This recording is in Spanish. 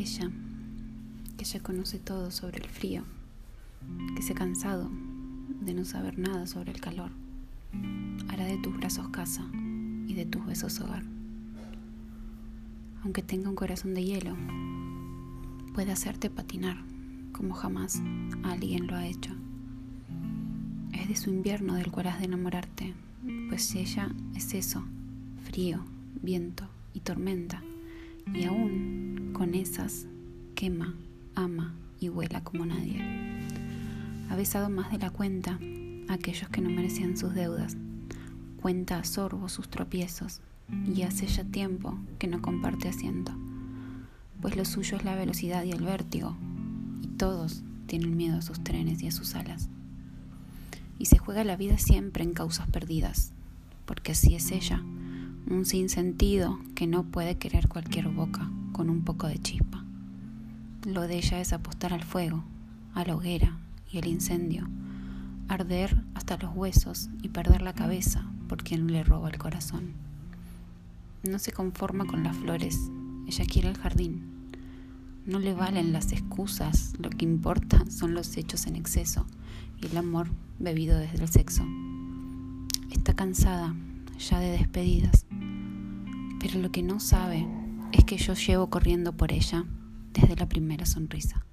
ella, que ya conoce todo sobre el frío, que se ha cansado de no saber nada sobre el calor, hará de tus brazos casa y de tus besos hogar. Aunque tenga un corazón de hielo, puede hacerte patinar como jamás alguien lo ha hecho. Es de su invierno del cual has de enamorarte, pues ella es eso, frío, viento y tormenta, y aún quema, ama y vuela como nadie. Ha besado más de la cuenta a aquellos que no merecían sus deudas, cuenta a sorbo sus tropiezos, y hace ya tiempo que no comparte asiento, pues lo suyo es la velocidad y el vértigo, y todos tienen miedo a sus trenes y a sus alas. Y se juega la vida siempre en causas perdidas, porque así es ella, un sinsentido que no puede querer cualquier boca con un poco de chispa. Lo de ella es apostar al fuego, a la hoguera y el incendio, arder hasta los huesos y perder la cabeza por quien le roba el corazón. No se conforma con las flores, ella quiere el jardín. No le valen las excusas, lo que importa son los hechos en exceso y el amor bebido desde el sexo. Está cansada ya de despedidas, pero lo que no sabe es que yo llevo corriendo por ella desde la primera sonrisa.